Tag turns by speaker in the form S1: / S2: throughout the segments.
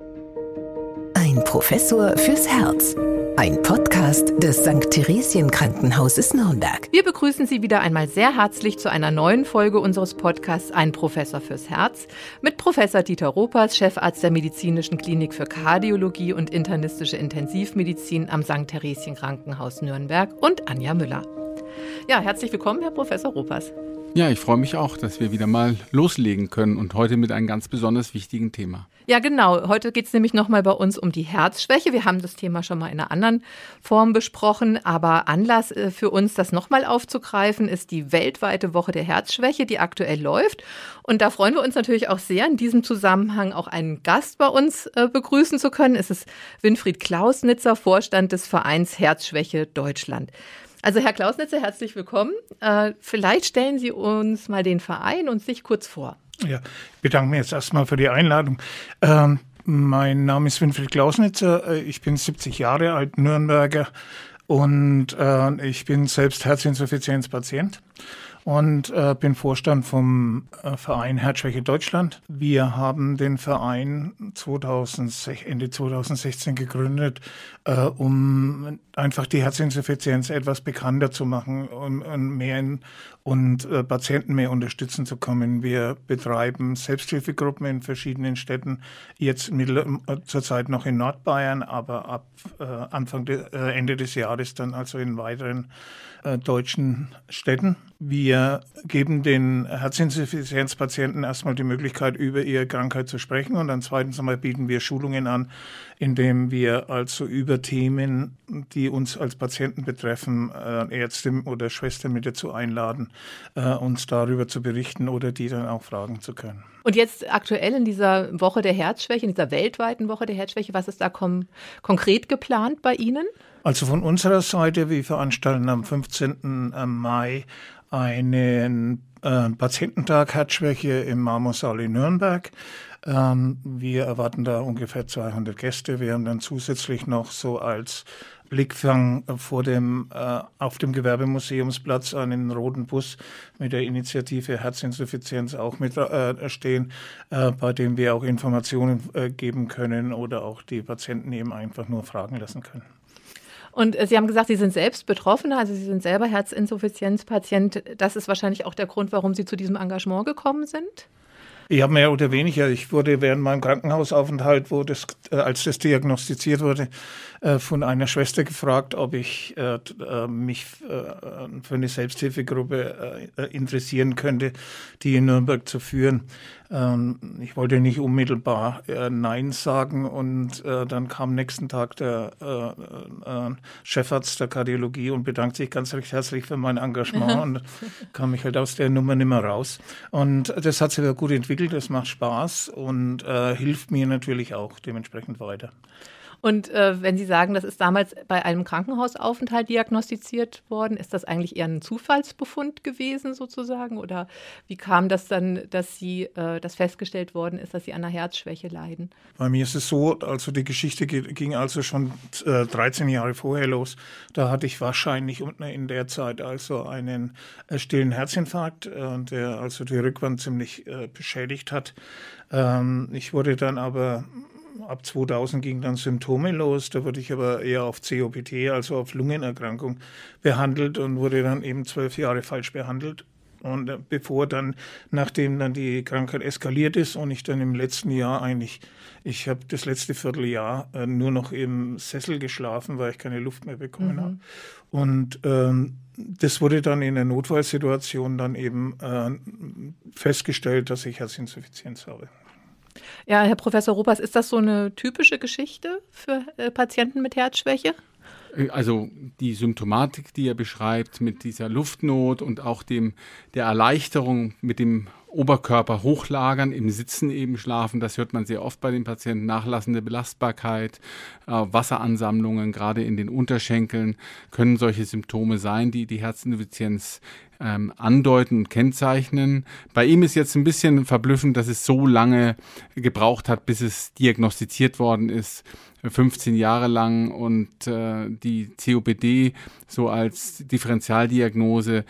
S1: Ein Professor fürs Herz. Ein Podcast des St. Theresien Krankenhauses Nürnberg.
S2: Wir begrüßen Sie wieder einmal sehr herzlich zu einer neuen Folge unseres Podcasts Ein Professor fürs Herz mit Professor Dieter Ropers, Chefarzt der Medizinischen Klinik für Kardiologie und internistische Intensivmedizin am St. Theresien Krankenhaus Nürnberg und Anja Müller. Ja, herzlich willkommen, Herr Professor Ropers.
S3: Ja, ich freue mich auch, dass wir wieder mal loslegen können und heute mit einem ganz besonders wichtigen Thema.
S2: Ja, genau. Heute geht es nämlich nochmal bei uns um die Herzschwäche. Wir haben das Thema schon mal in einer anderen Form besprochen, aber Anlass äh, für uns, das nochmal aufzugreifen, ist die weltweite Woche der Herzschwäche, die aktuell läuft. Und da freuen wir uns natürlich auch sehr, in diesem Zusammenhang auch einen Gast bei uns äh, begrüßen zu können. Es ist Winfried Klausnitzer, Vorstand des Vereins Herzschwäche Deutschland. Also Herr Klausnitzer, herzlich willkommen. Äh, vielleicht stellen Sie uns mal den Verein und sich kurz vor.
S4: Ja, ich bedanke mich jetzt erstmal für die Einladung. Ähm, mein Name ist Winfried Klausnitzer. Äh, ich bin 70 Jahre alt, Nürnberger und äh, ich bin selbst Herzinsuffizienzpatient und äh, bin Vorstand vom äh, Verein Herzschwäche Deutschland. Wir haben den Verein 2006, Ende 2016 gegründet, äh, um einfach die Herzinsuffizienz etwas bekannter zu machen und, und mehr in, und äh, Patienten mehr unterstützen zu kommen. Wir betreiben Selbsthilfegruppen in verschiedenen Städten, jetzt mittel, äh, zurzeit noch in Nordbayern, aber ab äh, Anfang de, äh, Ende des Jahres dann also in weiteren äh, deutschen Städten. Wir geben den Herzinsuffizienzpatienten erstmal die Möglichkeit, über ihre Krankheit zu sprechen und dann zweitens einmal bieten wir Schulungen an, indem wir also über Themen, die uns als Patienten betreffen, äh, Ärzte oder Schwestern mit dazu einladen, äh, uns darüber zu berichten oder die dann auch fragen zu können.
S2: Und jetzt aktuell in dieser Woche der Herzschwäche, in dieser weltweiten Woche der Herzschwäche, was ist da konkret geplant bei Ihnen?
S4: Also von unserer Seite, wir veranstalten am 15. Mai einen äh, Patiententag Herzschwäche im Marmorsaal in Nürnberg. Ähm, wir erwarten da ungefähr 200 Gäste. Wir haben dann zusätzlich noch so als Blickfang vor dem, äh, auf dem Gewerbemuseumsplatz einen roten Bus mit der Initiative Herzinsuffizienz auch mit äh, stehen, äh, bei dem wir auch Informationen äh, geben können oder auch die Patienten eben einfach nur fragen lassen können.
S2: Und äh, Sie haben gesagt, Sie sind selbst Betroffener, also Sie sind selber Herzinsuffizienzpatient. Das ist wahrscheinlich auch der Grund, warum Sie zu diesem Engagement gekommen sind?
S4: Ja, mehr oder weniger. Ich wurde während meinem Krankenhausaufenthalt, wo das, äh, als das diagnostiziert wurde, äh, von einer Schwester gefragt, ob ich äh, mich für eine Selbsthilfegruppe interessieren könnte, die in Nürnberg zu führen. Ähm, ich wollte nicht unmittelbar Nein sagen und dann kam nächsten Tag der Chefarzt der Kardiologie und bedankt sich ganz recht herzlich für mein Engagement und kam ich halt aus der Nummer nicht mehr raus. Und das hat sich ja gut entwickelt, das macht Spaß und hilft mir natürlich auch dementsprechend weiter.
S2: Und äh, wenn Sie sagen, das ist damals bei einem Krankenhausaufenthalt diagnostiziert worden, ist das eigentlich eher ein Zufallsbefund gewesen sozusagen? Oder wie kam das dann, dass Sie, äh, dass festgestellt worden ist, dass Sie an einer Herzschwäche leiden?
S4: Bei mir ist es so, also die Geschichte ging also schon äh, 13 Jahre vorher los. Da hatte ich wahrscheinlich in der Zeit also einen äh, stillen Herzinfarkt, äh, der also die Rückwand ziemlich äh, beschädigt hat. Ähm, ich wurde dann aber ab 2000 ging dann Symptome los. Da wurde ich aber eher auf COPT, also auf Lungenerkrankung, behandelt und wurde dann eben zwölf Jahre falsch behandelt. Und äh, bevor dann, nachdem dann die Krankheit eskaliert ist und ich dann im letzten Jahr eigentlich, ich habe das letzte Vierteljahr äh, nur noch im Sessel geschlafen, weil ich keine Luft mehr bekommen mhm. habe. Und ähm, das wurde dann in der Notfallsituation dann eben äh, festgestellt, dass ich Herzinsuffizienz habe.
S2: Ja, Herr Professor Ruppers, ist das so eine typische Geschichte für äh, Patienten mit Herzschwäche?
S3: Äh, also die Symptomatik, die er beschreibt mit dieser Luftnot und auch dem der Erleichterung mit dem Oberkörper hochlagern, im Sitzen eben schlafen, das hört man sehr oft bei den Patienten. Nachlassende Belastbarkeit, äh, Wasseransammlungen, gerade in den Unterschenkeln, können solche Symptome sein, die die Herzinsuffizienz ähm, andeuten und kennzeichnen. Bei ihm ist jetzt ein bisschen verblüffend, dass es so lange gebraucht hat, bis es diagnostiziert worden ist. 15 Jahre lang und äh, die COPD so als Differentialdiagnose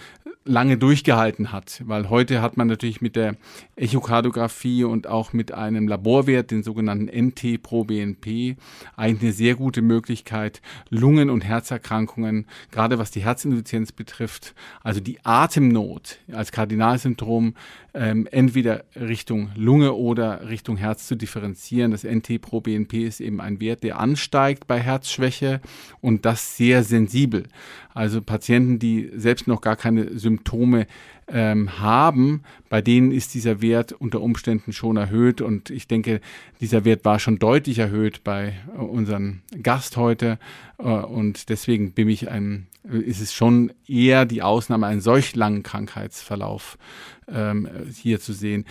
S3: lange durchgehalten hat, weil heute hat man natürlich mit der Echokardiographie und auch mit einem Laborwert, den sogenannten NT-proBNP, eigentlich eine sehr gute Möglichkeit, Lungen- und Herzerkrankungen, gerade was die Herzinsuffizienz betrifft, also die Atemnot als Kardinalsyndrom, ähm, entweder Richtung Lunge oder Richtung Herz zu differenzieren. Das NT-proBNP ist eben ein Wert, der ansteigt bei Herzschwäche und das sehr sensibel. Also Patienten, die selbst noch gar keine Symptome ähm, haben, bei denen ist dieser Wert unter Umständen schon erhöht. Und ich denke, dieser Wert war schon deutlich erhöht bei äh, unserem Gast heute. Äh, und deswegen bin ich ein, ist es schon eher die Ausnahme, einen solch langen Krankheitsverlauf ähm, hier zu sehen.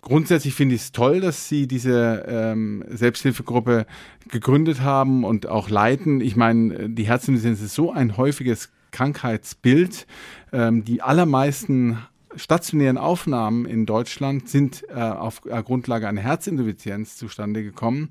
S3: Grundsätzlich finde ich es toll, dass Sie diese ähm, Selbsthilfegruppe gegründet haben und auch leiten. Ich meine, die Herzinsuffizienz ist so ein häufiges Krankheitsbild. Ähm, die allermeisten stationären Aufnahmen in Deutschland sind äh, auf äh, Grundlage einer Herzinsuffizienz zustande gekommen.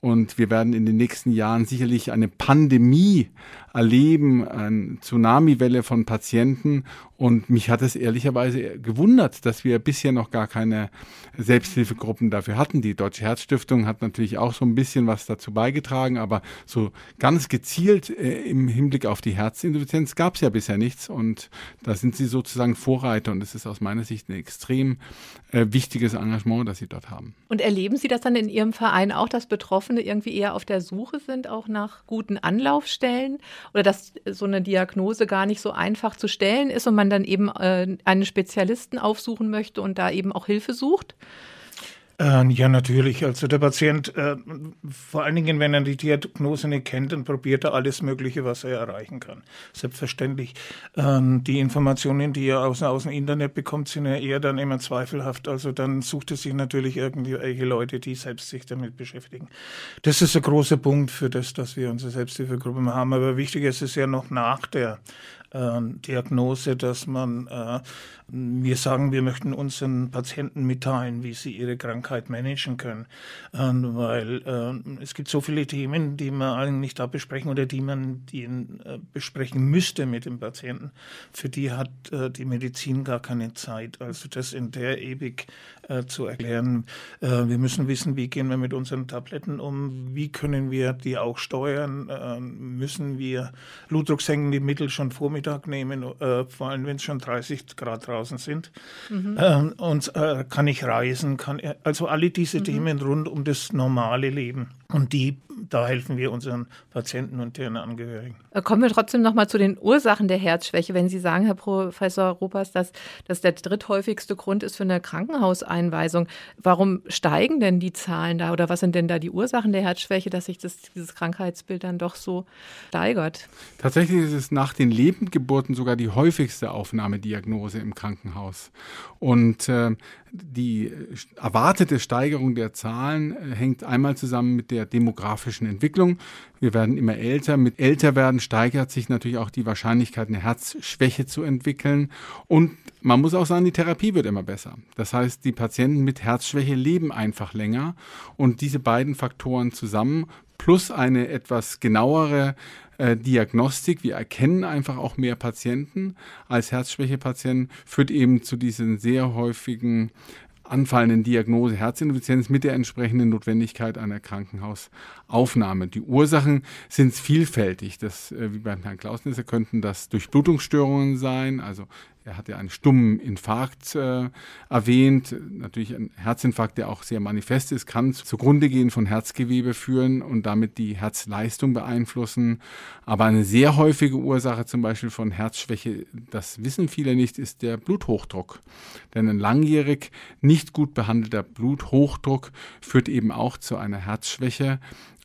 S3: Und wir werden in den nächsten Jahren sicherlich eine Pandemie erleben, eine Tsunamiwelle von Patienten. Und mich hat es ehrlicherweise gewundert, dass wir bisher noch gar keine Selbsthilfegruppen dafür hatten. Die Deutsche Herzstiftung hat natürlich auch so ein bisschen was dazu beigetragen, aber so ganz gezielt äh, im Hinblick auf die Herzinsuffizienz gab es ja bisher nichts. Und da sind sie sozusagen Vorreiter. Und es ist aus meiner Sicht ein extrem äh, wichtiges Engagement, das sie dort haben.
S2: Und erleben Sie das dann in Ihrem Verein auch, dass Betroffene irgendwie eher auf der Suche sind, auch nach guten Anlaufstellen? Oder dass so eine Diagnose gar nicht so einfach zu stellen ist und man dann eben äh, einen Spezialisten aufsuchen möchte und da eben auch Hilfe sucht?
S4: Äh, ja, natürlich. Also der Patient, äh, vor allen Dingen, wenn er die Diagnose nicht kennt, dann probiert er alles Mögliche, was er erreichen kann. Selbstverständlich. Ähm, die Informationen, die er aus, aus dem Internet bekommt, sind ja eher dann immer zweifelhaft. Also dann sucht er sich natürlich irgendwelche Leute, die selbst sich damit beschäftigen. Das ist ein großer Punkt für das, dass wir unsere Selbsthilfegruppe haben. Aber wichtig ist es ja noch nach der äh, Diagnose, dass man, äh, wir sagen, wir möchten unseren Patienten mitteilen, wie sie ihre Krankheit managen können. Ähm, weil äh, es gibt so viele Themen, die man eigentlich da besprechen oder die man die, äh, besprechen müsste mit dem Patienten. Für die hat äh, die Medizin gar keine Zeit. Also das in der ewig äh, zu erklären. wir müssen wissen, wie gehen wir mit unseren Tabletten um, wie können wir die auch steuern, müssen wir blutdrucksenkende Mittel schon vor Vormittag nehmen, äh, vor allem wenn es schon 30 Grad draußen sind. Mhm. Ähm, und äh, kann ich reisen, kann also alle diese mhm. Themen rund um das normale Leben. Und die, da helfen wir unseren Patienten und deren Angehörigen.
S2: Äh, kommen wir trotzdem noch mal zu den Ursachen der Herzschwäche. Wenn Sie sagen, Herr Professor Ruppers, dass das der dritthäufigste Grund ist für eine Krankenhauseinweisung, warum steigen denn die Zahlen da oder was sind denn da die Ursachen der Herzschwäche, dass sich das, dieses Krankheitsbild dann doch so steigert?
S3: Tatsächlich ist es nach den Leben Geburten sogar die häufigste Aufnahmediagnose im Krankenhaus. Und äh, die erwartete Steigerung der Zahlen äh, hängt einmal zusammen mit der demografischen Entwicklung. Wir werden immer älter. Mit Älterwerden steigert sich natürlich auch die Wahrscheinlichkeit, eine Herzschwäche zu entwickeln. Und man muss auch sagen, die Therapie wird immer besser. Das heißt, die Patienten mit Herzschwäche leben einfach länger. Und diese beiden Faktoren zusammen plus eine etwas genauere äh, Diagnostik, wir erkennen einfach auch mehr Patienten als Herzschwächepatienten, führt eben zu diesen sehr häufigen anfallenden Diagnose Herzinsuffizienz mit der entsprechenden Notwendigkeit einer Krankenhausaufnahme. Die Ursachen sind vielfältig. Das, äh, wie beim Herrn Klausnitzer, könnten das Durchblutungsstörungen sein, also er hat ja einen stummen Infarkt äh, erwähnt. Natürlich ein Herzinfarkt, der auch sehr manifest ist, kann zugrunde gehen von Herzgewebe führen und damit die Herzleistung beeinflussen. Aber eine sehr häufige Ursache zum Beispiel von Herzschwäche, das wissen viele nicht, ist der Bluthochdruck. Denn ein langjährig nicht gut behandelter Bluthochdruck führt eben auch zu einer Herzschwäche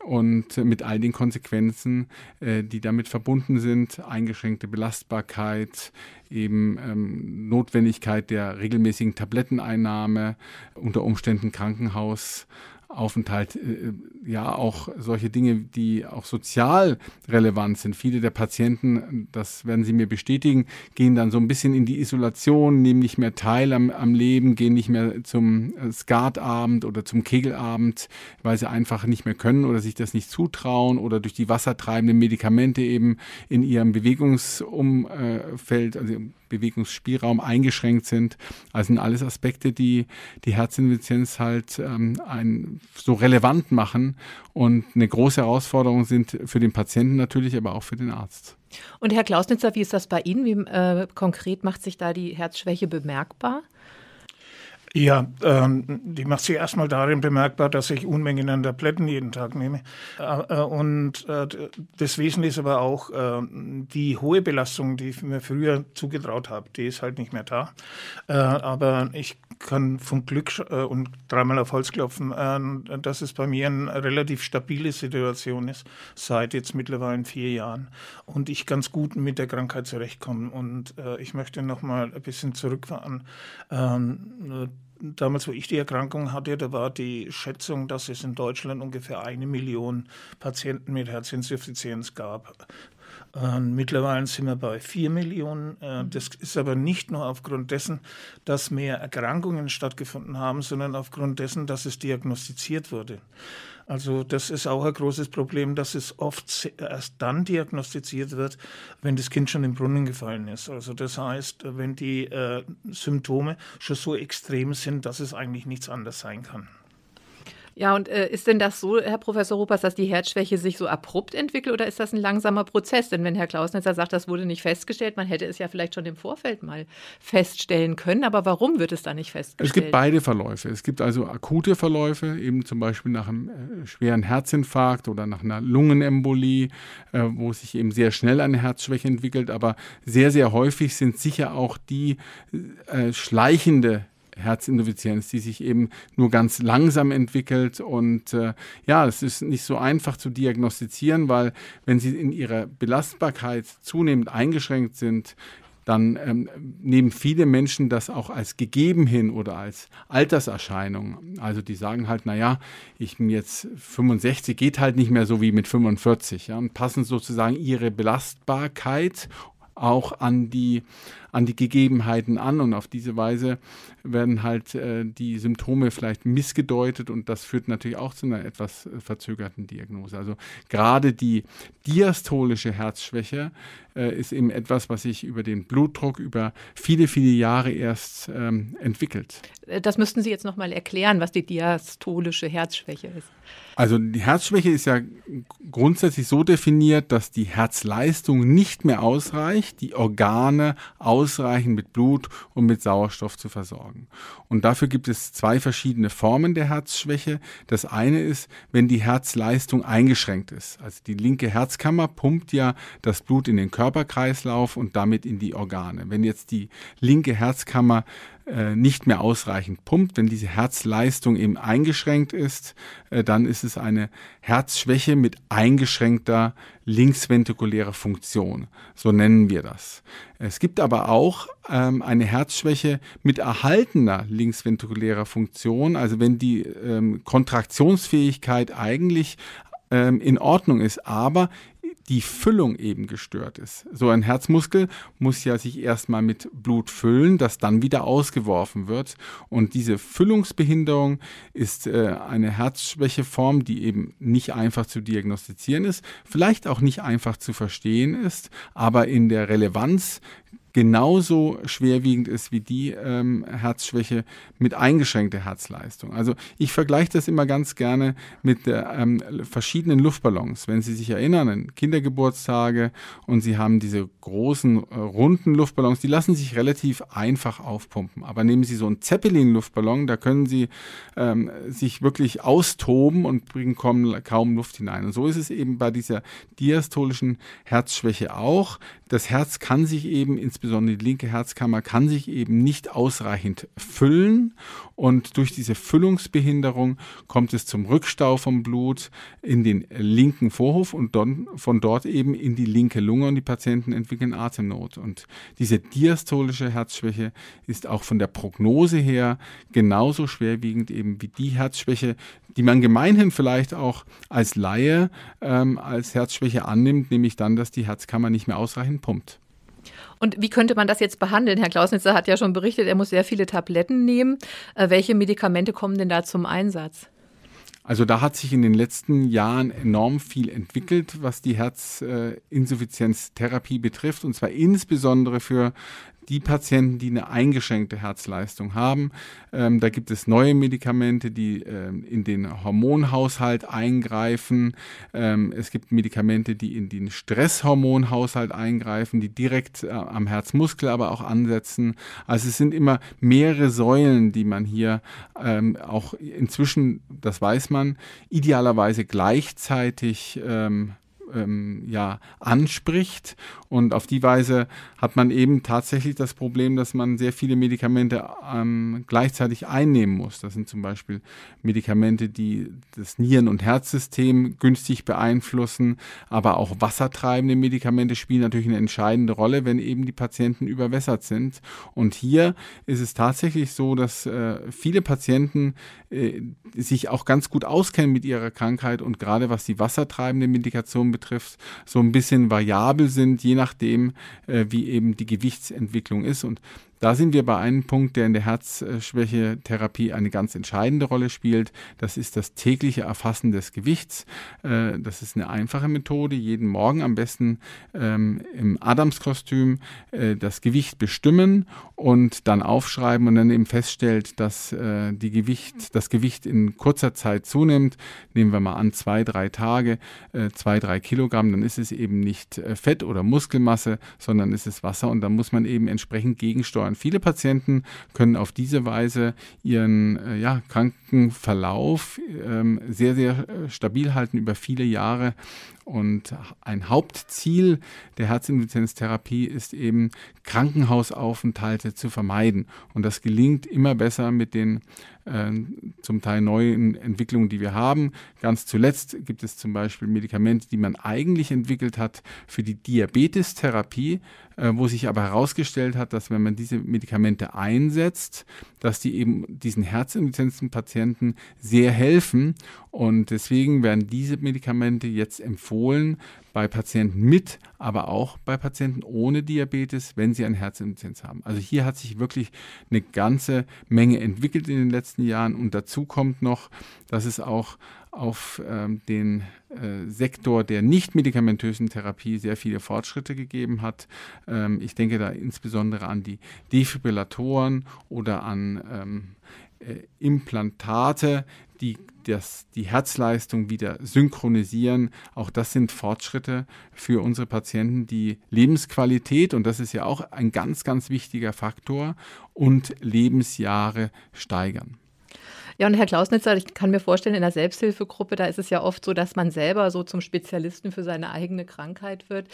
S3: und mit all den Konsequenzen, äh, die damit verbunden sind, eingeschränkte Belastbarkeit, eben ähm, Notwendigkeit der regelmäßigen Tabletteneinnahme, unter Umständen Krankenhaus, Aufenthalt, äh, ja auch solche Dinge, die auch sozial relevant sind. Viele der Patienten, das werden Sie mir bestätigen, gehen dann so ein bisschen in die Isolation, nehmen nicht mehr teil am, am Leben, gehen nicht mehr zum äh, Skatabend oder zum Kegelabend, weil sie einfach nicht mehr können oder sich das nicht zutrauen oder durch die wassertreibenden Medikamente eben in ihrem Bewegungsumfeld, also Bewegungsspielraum eingeschränkt sind. Also sind alles Aspekte, die die Herzinsuffizienz halt ähm, ein, so relevant machen und eine große Herausforderung sind für den Patienten natürlich, aber auch für den Arzt.
S2: Und Herr Klausnitzer, wie ist das bei Ihnen? Wie äh, konkret macht sich da die Herzschwäche bemerkbar?
S4: Ja, ähm, die macht sich erstmal darin bemerkbar, dass ich Unmengen an Tabletten jeden Tag nehme. Äh, äh, und äh, das Wesentliche ist aber auch äh, die hohe Belastung, die ich mir früher zugetraut habe, die ist halt nicht mehr da. Äh, aber ich kann vom Glück äh, und dreimal auf Holz klopfen, dass es bei mir eine relativ stabile Situation ist, seit jetzt mittlerweile vier Jahren. Und ich ganz gut mit der Krankheit zurechtkomme. Und ich möchte noch mal ein bisschen zurückfahren ähm, damals, wo ich die Erkrankung hatte, da war die Schätzung, dass es in Deutschland ungefähr eine Million Patienten mit Herzinsuffizienz gab. Äh, mittlerweile sind wir bei vier Millionen. Äh, das ist aber nicht nur aufgrund dessen, dass mehr Erkrankungen stattgefunden haben, sondern aufgrund dessen, dass es diagnostiziert wurde. Also das ist auch ein großes Problem, dass es oft erst dann diagnostiziert wird, wenn das Kind schon im Brunnen gefallen ist. Also das heißt, wenn die äh, Symptome schon so extrem sind, dass es eigentlich nichts anderes sein kann.
S2: Ja, und äh, ist denn das so, Herr Professor Ruppers, dass die Herzschwäche sich so abrupt entwickelt oder ist das ein langsamer Prozess? Denn wenn Herr Klausnitzer sagt, das wurde nicht festgestellt, man hätte es ja vielleicht schon im Vorfeld mal feststellen können. Aber warum wird es da nicht festgestellt?
S3: Es gibt beide Verläufe. Es gibt also akute Verläufe, eben zum Beispiel nach einem äh, schweren Herzinfarkt oder nach einer Lungenembolie, äh, wo sich eben sehr schnell eine Herzschwäche entwickelt. Aber sehr, sehr häufig sind sicher auch die äh, schleichende Herzinsuffizienz, die sich eben nur ganz langsam entwickelt. Und äh, ja, es ist nicht so einfach zu diagnostizieren, weil wenn sie in ihrer Belastbarkeit zunehmend eingeschränkt sind, dann ähm, nehmen viele Menschen das auch als gegeben hin oder als Alterserscheinung. Also die sagen halt, naja, ich bin jetzt 65, geht halt nicht mehr so wie mit 45 ja, und passen sozusagen ihre Belastbarkeit auch an die, an die Gegebenheiten an und auf diese Weise werden halt äh, die Symptome vielleicht missgedeutet und das führt natürlich auch zu einer etwas äh, verzögerten Diagnose. Also gerade die diastolische Herzschwäche ist eben etwas, was sich über den Blutdruck über viele, viele Jahre erst ähm, entwickelt.
S2: Äh, das müssten Sie jetzt nochmal erklären, was die diastolische Herzschwäche ist.
S3: Also die Herzschwäche ist ja grundsätzlich so definiert, dass die Herzleistung nicht mehr ausreicht, die Organe ausreichend mit Blut und mit Sauerstoff zu versorgen. Und dafür gibt es zwei verschiedene Formen der Herzschwäche. Das eine ist, wenn die Herzleistung eingeschränkt ist. Also die linke Herzkammer pumpt ja das Blut in den Körperkreislauf und damit in die Organe. Wenn jetzt die linke Herzkammer äh, nicht mehr ausreichend pumpt, wenn diese Herzleistung eben eingeschränkt ist, äh, dann ist es eine Herzschwäche mit eingeschränkter linksventrikulärer Funktion. So nennen wir das. Es gibt aber auch ähm, eine Herzschwäche mit erhaltener linksventrikulärer Funktion, also wenn die ähm, Kontraktionsfähigkeit eigentlich ähm, in Ordnung ist, aber die Füllung eben gestört ist. So ein Herzmuskel muss ja sich erstmal mit Blut füllen, das dann wieder ausgeworfen wird. Und diese Füllungsbehinderung ist äh, eine Herzschwächeform, die eben nicht einfach zu diagnostizieren ist, vielleicht auch nicht einfach zu verstehen ist, aber in der Relevanz genauso schwerwiegend ist wie die ähm, Herzschwäche mit eingeschränkter Herzleistung. Also ich vergleiche das immer ganz gerne mit der, ähm, verschiedenen Luftballons. Wenn Sie sich erinnern an Kindergeburtstage und Sie haben diese großen äh, runden Luftballons, die lassen sich relativ einfach aufpumpen. Aber nehmen Sie so einen Zeppelin-Luftballon, da können Sie ähm, sich wirklich austoben und bringen kaum, kaum Luft hinein. Und so ist es eben bei dieser diastolischen Herzschwäche auch. Das Herz kann sich eben insbesondere die linke Herzkammer, kann sich eben nicht ausreichend füllen und durch diese Füllungsbehinderung kommt es zum Rückstau vom Blut in den linken Vorhof und dann von dort eben in die linke Lunge und die Patienten entwickeln Atemnot. Und diese diastolische Herzschwäche ist auch von der Prognose her genauso schwerwiegend eben wie die Herzschwäche, die man gemeinhin vielleicht auch als Laie ähm, als Herzschwäche annimmt, nämlich dann, dass die Herzkammer nicht mehr ausreichend pumpt.
S2: Und wie könnte man das jetzt behandeln? Herr Klausnitzer hat ja schon berichtet, er muss sehr viele Tabletten nehmen. Äh, welche Medikamente kommen denn da zum Einsatz?
S3: Also da hat sich in den letzten Jahren enorm viel entwickelt, was die Herzinsuffizienztherapie betrifft, und zwar insbesondere für die Patienten, die eine eingeschränkte Herzleistung haben. Ähm, da gibt es neue Medikamente, die ähm, in den Hormonhaushalt eingreifen. Ähm, es gibt Medikamente, die in den Stresshormonhaushalt eingreifen, die direkt äh, am Herzmuskel aber auch ansetzen. Also es sind immer mehrere Säulen, die man hier ähm, auch inzwischen, das weiß man, idealerweise gleichzeitig ähm, ähm, ja, anspricht. Und auf die Weise hat man eben tatsächlich das Problem, dass man sehr viele Medikamente ähm, gleichzeitig einnehmen muss. Das sind zum Beispiel Medikamente, die das Nieren- und Herzsystem günstig beeinflussen, aber auch wassertreibende Medikamente spielen natürlich eine entscheidende Rolle, wenn eben die Patienten überwässert sind. Und hier ist es tatsächlich so, dass äh, viele Patienten äh, sich auch ganz gut auskennen mit ihrer Krankheit und gerade was die wassertreibende Medikation betrifft, so ein bisschen variabel sind, je nachdem, äh, wie eben die Gewichtsentwicklung ist. Und da sind wir bei einem Punkt, der in der Herzschwächetherapie eine ganz entscheidende Rolle spielt. Das ist das tägliche Erfassen des Gewichts. Äh, das ist eine einfache Methode. Jeden Morgen am besten ähm, im Adamskostüm äh, das Gewicht bestimmen und dann aufschreiben und dann eben feststellt, dass äh, die Gewicht, das Gewicht in kurzer Zeit zunimmt. Nehmen wir mal an, zwei, drei Tage, zwei, drei Kilogramm, dann ist es eben nicht Fett oder Muskelmasse, sondern ist es Wasser und dann muss man eben entsprechend gegensteuern steuern. Viele Patienten können auf diese Weise ihren äh, ja, Krankenverlauf ähm, sehr, sehr äh, stabil halten über viele Jahre. Und ein Hauptziel der Herzinsuffizienztherapie ist eben, Krankenhausaufenthalte zu vermeiden. Und das gelingt immer besser mit den äh, zum Teil neuen Entwicklungen, die wir haben. Ganz zuletzt gibt es zum Beispiel Medikamente, die man eigentlich entwickelt hat für die Diabetestherapie, äh, wo sich aber herausgestellt hat, dass wenn man diese Medikamente einsetzt, dass die eben diesen Herzinsuffizienzpatienten sehr helfen. Und deswegen werden diese Medikamente jetzt empfohlen bei Patienten mit, aber auch bei Patienten ohne Diabetes, wenn sie eine Herzinsuffizienz haben. Also hier hat sich wirklich eine ganze Menge entwickelt in den letzten Jahren und dazu kommt noch, dass es auch auf ähm, den äh, Sektor der nicht medikamentösen Therapie sehr viele Fortschritte gegeben hat. Ähm, ich denke da insbesondere an die Defibrillatoren oder an ähm, äh, Implantate, die das, die Herzleistung wieder synchronisieren. Auch das sind Fortschritte für unsere Patienten, die Lebensqualität, und das ist ja auch ein ganz, ganz wichtiger Faktor, und Lebensjahre steigern.
S2: Ja, und Herr Klausnitzer, ich kann mir vorstellen, in der Selbsthilfegruppe, da ist es ja oft so, dass man selber so zum Spezialisten für seine eigene Krankheit wird.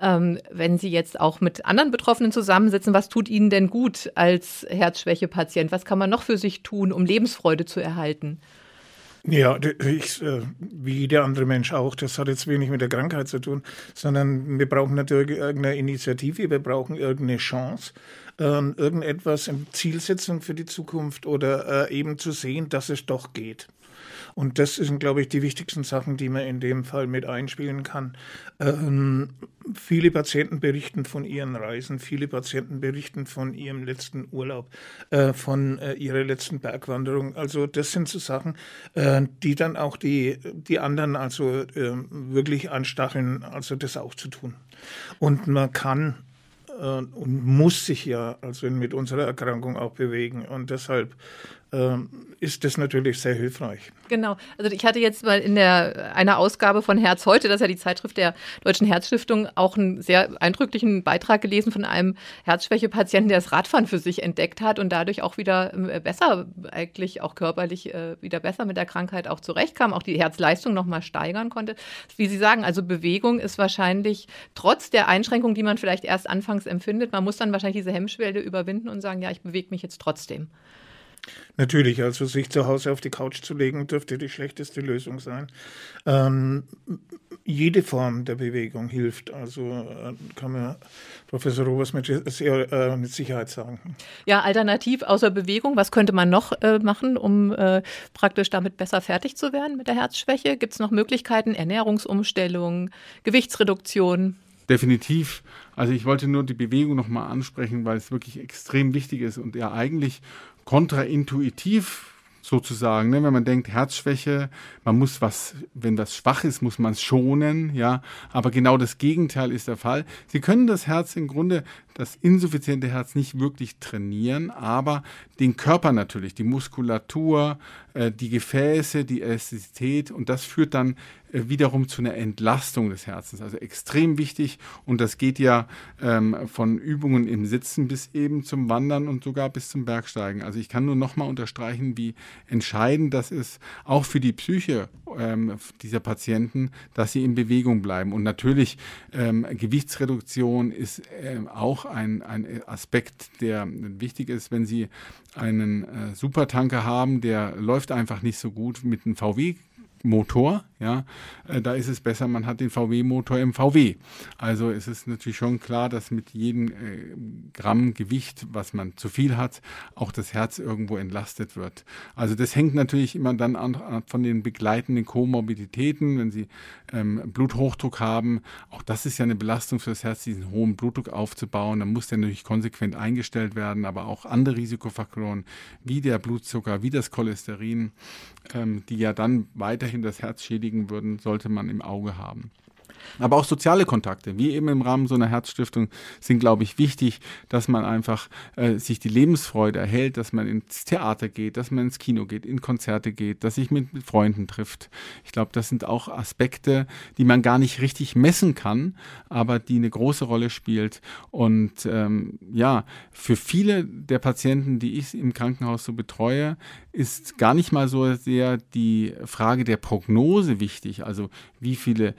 S2: Ähm, wenn Sie jetzt auch mit anderen Betroffenen zusammensitzen, was tut Ihnen denn gut als Herzschwäche-Patient? Was kann man noch für sich tun, um Lebensfreude zu erhalten?
S4: Ja, ich, äh, wie jeder andere Mensch auch. Das hat jetzt wenig mit der Krankheit zu tun, sondern wir brauchen natürlich irgendeine Initiative, wir brauchen irgendeine Chance, äh, irgendetwas in Zielsetzung für die Zukunft oder äh, eben zu sehen, dass es doch geht. Und das sind, glaube ich, die wichtigsten Sachen, die man in dem Fall mit einspielen kann. Ähm, viele Patienten berichten von ihren Reisen, viele Patienten berichten von ihrem letzten Urlaub, äh, von äh, ihrer letzten Bergwanderung. Also das sind so Sachen, äh, die dann auch die, die anderen also ähm, wirklich anstacheln, also das auch zu tun. Und man kann äh, und muss sich ja also mit unserer Erkrankung auch bewegen. Und deshalb ist das natürlich sehr hilfreich.
S2: Genau. Also ich hatte jetzt mal in der einer Ausgabe von Herz heute, das ist ja die Zeitschrift der Deutschen Herzstiftung, auch einen sehr eindrücklichen Beitrag gelesen von einem Herzschwächepatienten, der das Radfahren für sich entdeckt hat und dadurch auch wieder äh, besser, eigentlich auch körperlich äh, wieder besser mit der Krankheit auch zurechtkam, auch die Herzleistung nochmal steigern konnte. Wie Sie sagen, also Bewegung ist wahrscheinlich trotz der Einschränkung, die man vielleicht erst anfangs empfindet, man muss dann wahrscheinlich diese Hemmschwelle überwinden und sagen, ja, ich bewege mich jetzt trotzdem.
S4: Natürlich, also sich zu Hause auf die Couch zu legen, dürfte die schlechteste Lösung sein. Ähm, jede Form der Bewegung hilft. Also äh, kann mir Professor Robers mit, sehr, äh, mit Sicherheit sagen.
S2: Ja, alternativ außer Bewegung, was könnte man noch äh, machen, um äh, praktisch damit besser fertig zu werden mit der Herzschwäche? Gibt es noch Möglichkeiten, Ernährungsumstellung, Gewichtsreduktion?
S3: Definitiv. Also ich wollte nur die Bewegung nochmal ansprechen, weil es wirklich extrem wichtig ist und ja eigentlich kontraintuitiv sozusagen, ne? wenn man denkt, Herzschwäche, man muss was, wenn das schwach ist, muss man es schonen, ja, aber genau das Gegenteil ist der Fall. Sie können das Herz im Grunde, das insuffiziente Herz nicht wirklich trainieren, aber den Körper natürlich, die Muskulatur, äh, die Gefäße, die Elastizität und das führt dann äh, wiederum zu einer Entlastung des Herzens. Also extrem wichtig und das geht ja ähm, von Übungen im Sitzen bis eben zum Wandern und sogar bis zum Bergsteigen. Also ich kann nur nochmal unterstreichen, wie entscheidend das ist, auch für die Psyche ähm, dieser Patienten, dass sie in Bewegung bleiben. Und natürlich ähm, Gewichtsreduktion ist ähm, auch ein, ein Aspekt, der wichtig ist, wenn Sie einen äh, Supertanker haben, der läuft einfach nicht so gut mit einem VW Motor, ja, äh, da ist es besser, man hat den VW-Motor im VW. Also es ist natürlich schon klar, dass mit jedem äh, Gramm Gewicht, was man zu viel hat, auch das Herz irgendwo entlastet wird. Also das hängt natürlich immer dann an, von den begleitenden Komorbiditäten, wenn Sie ähm, Bluthochdruck haben. Auch das ist ja eine Belastung für das Herz, diesen hohen Blutdruck aufzubauen. Dann muss der natürlich konsequent eingestellt werden, aber auch andere Risikofaktoren wie der Blutzucker, wie das Cholesterin, ähm, die ja dann weiterhin das Herz schädigen würden, sollte man im Auge haben. Aber auch soziale Kontakte, wie eben im Rahmen so einer Herzstiftung, sind, glaube ich, wichtig, dass man einfach äh, sich die Lebensfreude erhält, dass man ins Theater geht, dass man ins Kino geht, in Konzerte geht, dass sich mit, Freunden trifft. Ich glaube, das sind auch Aspekte, die man gar nicht richtig messen kann, aber die eine große Rolle spielt. Und ähm, ja, für viele der Patienten, die ich im Krankenhaus so betreue, ist gar nicht mal so sehr die Frage der Prognose wichtig, also wie viele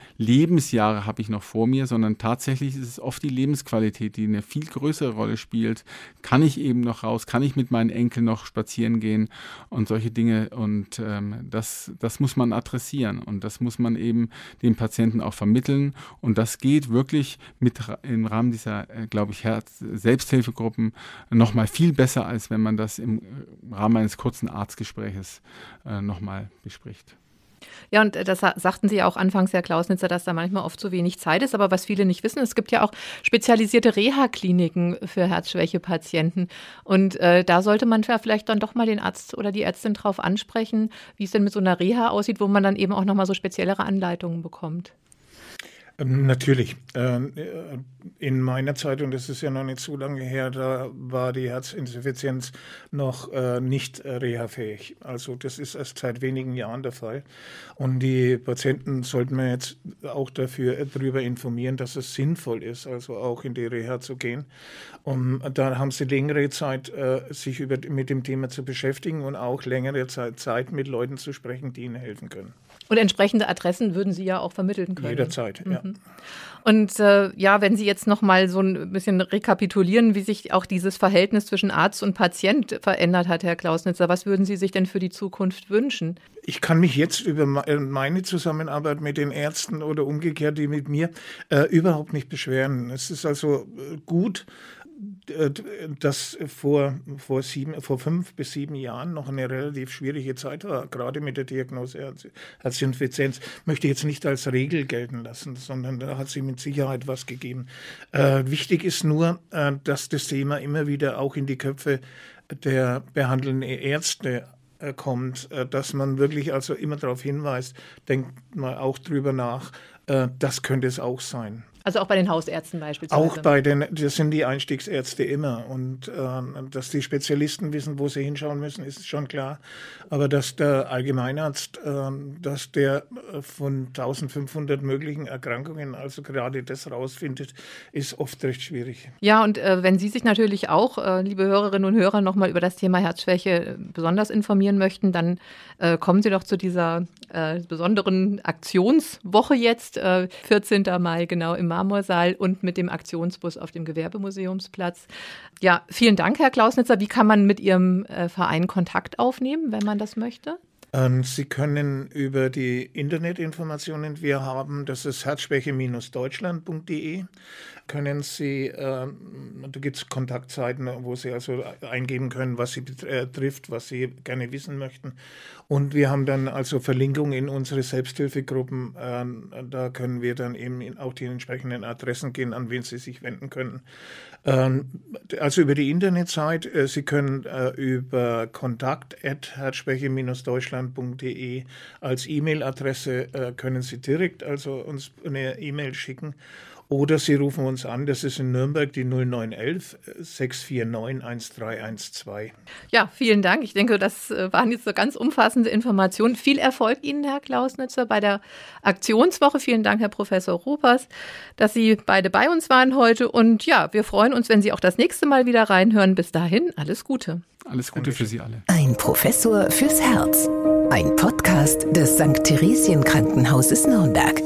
S3: Lebensjahre habe ich noch vor mir, sondern tatsächlich ist es oft die Lebensqualität, die eine viel größere Rolle spielt. Kann ich eben noch raus? Kann ich mit meinen Enkeln noch spazieren gehen und solche Dinge? Und ähm, das, das muss man adressieren und das muss man eben den Patienten auch vermitteln. Und das geht wirklich mit im Rahmen dieser, äh, glaube ich, Herz Selbsthilfegruppen noch mal viel besser, als wenn man das im Rahmen eines kurzen Arztgespräches äh, nochmal bespricht.
S2: Ja, und das sagten Sie auch anfangs, Herr Klausnitzer, dass da manchmal oft zu wenig Zeit ist. Aber was viele nicht wissen, es gibt ja auch spezialisierte Reha-Kliniken für Herzschwäche-Patienten. Und äh, da sollte man vielleicht dann doch mal den Arzt oder die Ärztin drauf ansprechen, wie es denn mit so einer Reha aussieht, wo man dann eben auch nochmal so speziellere Anleitungen bekommt.
S4: Ähm, natürlich. Ähm, äh, in meiner Zeit, und das ist ja noch nicht so lange her, da war die Herzinsuffizienz noch äh, nicht reha-fähig. Also das ist erst seit wenigen Jahren der Fall. Und die Patienten sollten wir jetzt auch dafür äh, darüber informieren, dass es sinnvoll ist, also auch in die Reha zu gehen. Und da haben sie längere Zeit, sich mit dem Thema zu beschäftigen und auch längere Zeit mit Leuten zu sprechen, die ihnen helfen können.
S2: Und entsprechende Adressen würden Sie ja auch vermitteln können.
S4: Jederzeit, mhm. ja.
S2: Und äh, ja, wenn Sie jetzt noch mal so ein bisschen rekapitulieren, wie sich auch dieses Verhältnis zwischen Arzt und Patient verändert hat, Herr Klausnitzer, was würden Sie sich denn für die Zukunft wünschen?
S4: Ich kann mich jetzt über äh, meine Zusammenarbeit mit den Ärzten oder umgekehrt die mit mir äh, überhaupt nicht beschweren. Es ist also äh, gut, das vor, vor, sieben, vor fünf bis sieben Jahren noch eine relativ schwierige Zeit war, gerade mit der Diagnose Herzinsuffizienz, möchte ich jetzt nicht als Regel gelten lassen, sondern da hat sie mit Sicherheit was gegeben. Äh, wichtig ist nur, äh, dass das Thema immer wieder auch in die Köpfe der behandelnden Ärzte äh, kommt, äh, dass man wirklich also immer darauf hinweist, denkt mal auch drüber nach, das könnte es auch sein.
S2: Also auch bei den Hausärzten beispielsweise.
S4: Auch bei den, das sind die Einstiegsärzte immer. Und äh, dass die Spezialisten wissen, wo sie hinschauen müssen, ist schon klar. Aber dass der Allgemeinarzt, äh, dass der von 1500 möglichen Erkrankungen also gerade das rausfindet, ist oft recht schwierig.
S2: Ja, und äh, wenn Sie sich natürlich auch, äh, liebe Hörerinnen und Hörer, nochmal über das Thema Herzschwäche äh, besonders informieren möchten, dann kommen Sie doch zu dieser besonderen Aktionswoche jetzt, 14. Mai, genau im Marmorsaal und mit dem Aktionsbus auf dem Gewerbemuseumsplatz. Ja, vielen Dank, Herr Klausnitzer. Wie kann man mit Ihrem äh, Verein Kontakt aufnehmen, wenn man das möchte?
S4: Ähm, Sie können über die Internetinformationen, wir haben, das ist herzschwäche-deutschland.de, können Sie, äh, da gibt es Kontaktseiten, wo Sie also eingeben können, was Sie betrifft, was Sie gerne wissen möchten. Und wir haben dann also Verlinkungen in unsere Selbsthilfegruppen. Äh, da können wir dann eben auch die entsprechenden Adressen gehen, an wen Sie sich wenden können. Ähm, also über die Internetseite, äh, Sie können äh, über kontakt.herzschwäche-deutschland.de als E-Mail-Adresse äh, können Sie direkt also uns eine E-Mail schicken. Oder Sie rufen uns an, das ist in Nürnberg die 0911 649 1312.
S2: Ja, vielen Dank. Ich denke, das äh, waren jetzt so ganz umfassende Informationen. Viel Erfolg Ihnen, Herr Klausnitzer, bei der Aktionswoche. Vielen Dank, Herr Professor Ropers, dass Sie beide bei uns waren heute. Und ja, wir freuen uns, wenn Sie auch das nächste Mal wieder reinhören. Bis dahin, alles Gute.
S3: Alles Gute für Sie alle.
S1: Ein Professor fürs Herz. Ein Podcast des St. Theresien Krankenhauses Nürnberg.